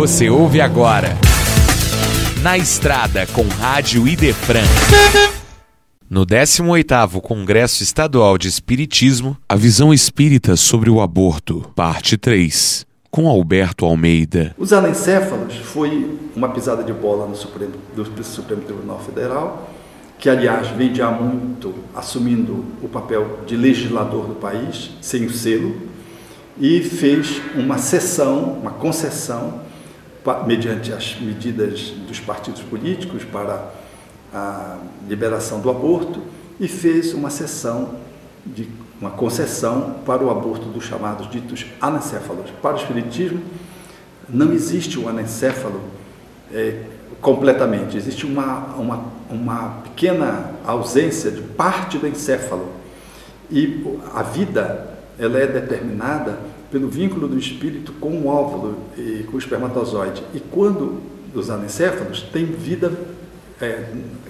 Você ouve agora. Na Estrada com Rádio Idefran. No 18º Congresso Estadual de Espiritismo, a visão espírita sobre o aborto, parte 3, com Alberto Almeida. Os anencéfalos foi uma pisada de bola no Supremo, do Supremo Tribunal Federal, que aliás de há muito assumindo o papel de legislador do país, sem o selo, e fez uma sessão, uma concessão, mediante as medidas dos partidos políticos para a liberação do aborto e fez uma sessão de uma concessão para o aborto dos chamados ditos anencéfalos. Para o Espiritismo, não existe o anencéfalo é, completamente, existe uma, uma, uma pequena ausência de parte do encéfalo. E a vida ela é determinada pelo vínculo do espírito com o óvulo e com o espermatozoide. E quando os anencéfalos tem vida é,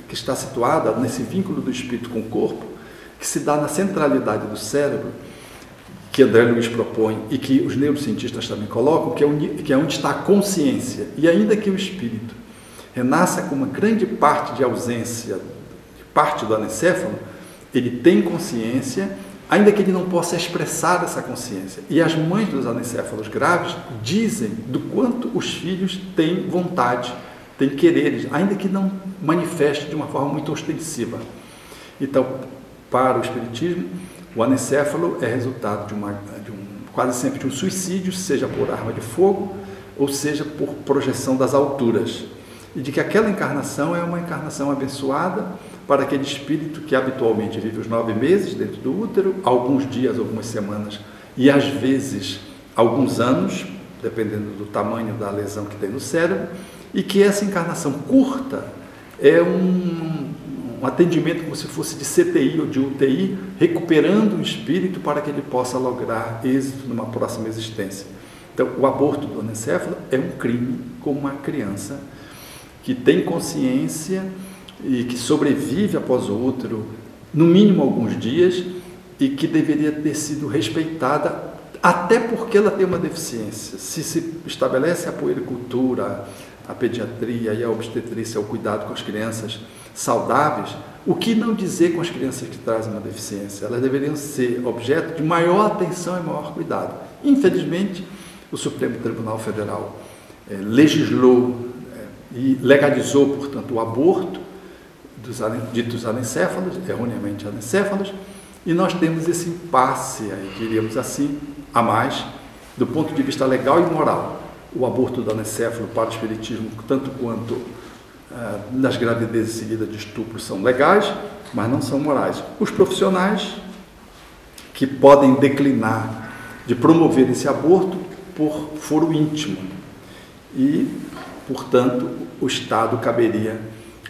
que está situada nesse vínculo do espírito com o corpo, que se dá na centralidade do cérebro, que André Luiz propõe e que os neurocientistas também colocam, que é, onde, que é onde está a consciência. E ainda que o espírito renasça com uma grande parte de ausência, de parte do anencéfalo, ele tem consciência, ainda que ele não possa expressar essa consciência. E as mães dos anencéfalos graves dizem do quanto os filhos têm vontade tem quereres, ainda que não manifeste de uma forma muito ostensiva. Então, para o Espiritismo, o anencéfalo é resultado de, uma, de um, quase sempre de um suicídio, seja por arma de fogo, ou seja por projeção das alturas. E de que aquela encarnação é uma encarnação abençoada para aquele espírito que habitualmente vive os nove meses dentro do útero, alguns dias, algumas semanas e às vezes alguns anos, dependendo do tamanho da lesão que tem no cérebro, e que essa encarnação curta é um, um atendimento como se fosse de CTI ou de UTI, recuperando o espírito para que ele possa lograr êxito numa próxima existência. Então, o aborto do anencéfalo é um crime com uma criança que tem consciência e que sobrevive após o útero, no mínimo alguns dias, e que deveria ter sido respeitada, até porque ela tem uma deficiência. Se se estabelece a puericultura, a pediatria e a obstetrícia, o cuidado com as crianças saudáveis, o que não dizer com as crianças que trazem uma deficiência? Elas deveriam ser objeto de maior atenção e maior cuidado. Infelizmente, o Supremo Tribunal Federal é, legislou e legalizou, portanto, o aborto dos ditos anencéfalos, erroneamente anencéfalos, e nós temos esse impasse, diríamos assim, a mais, do ponto de vista legal e moral o aborto do anencéfalo para o espiritismo, tanto quanto uh, nas gravidezes seguidas de estupro, são legais, mas não são morais. Os profissionais que podem declinar de promover esse aborto por foro íntimo e, portanto, o Estado caberia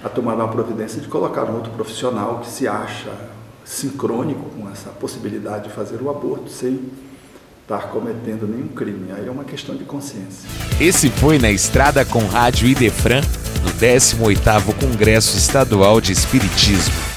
a tomar uma providência de colocar um outro profissional que se acha sincrônico com essa possibilidade de fazer o aborto sem estar cometendo nenhum crime. Aí é uma questão de consciência. Esse foi na Estrada com Rádio Idefran, no 18º Congresso Estadual de Espiritismo.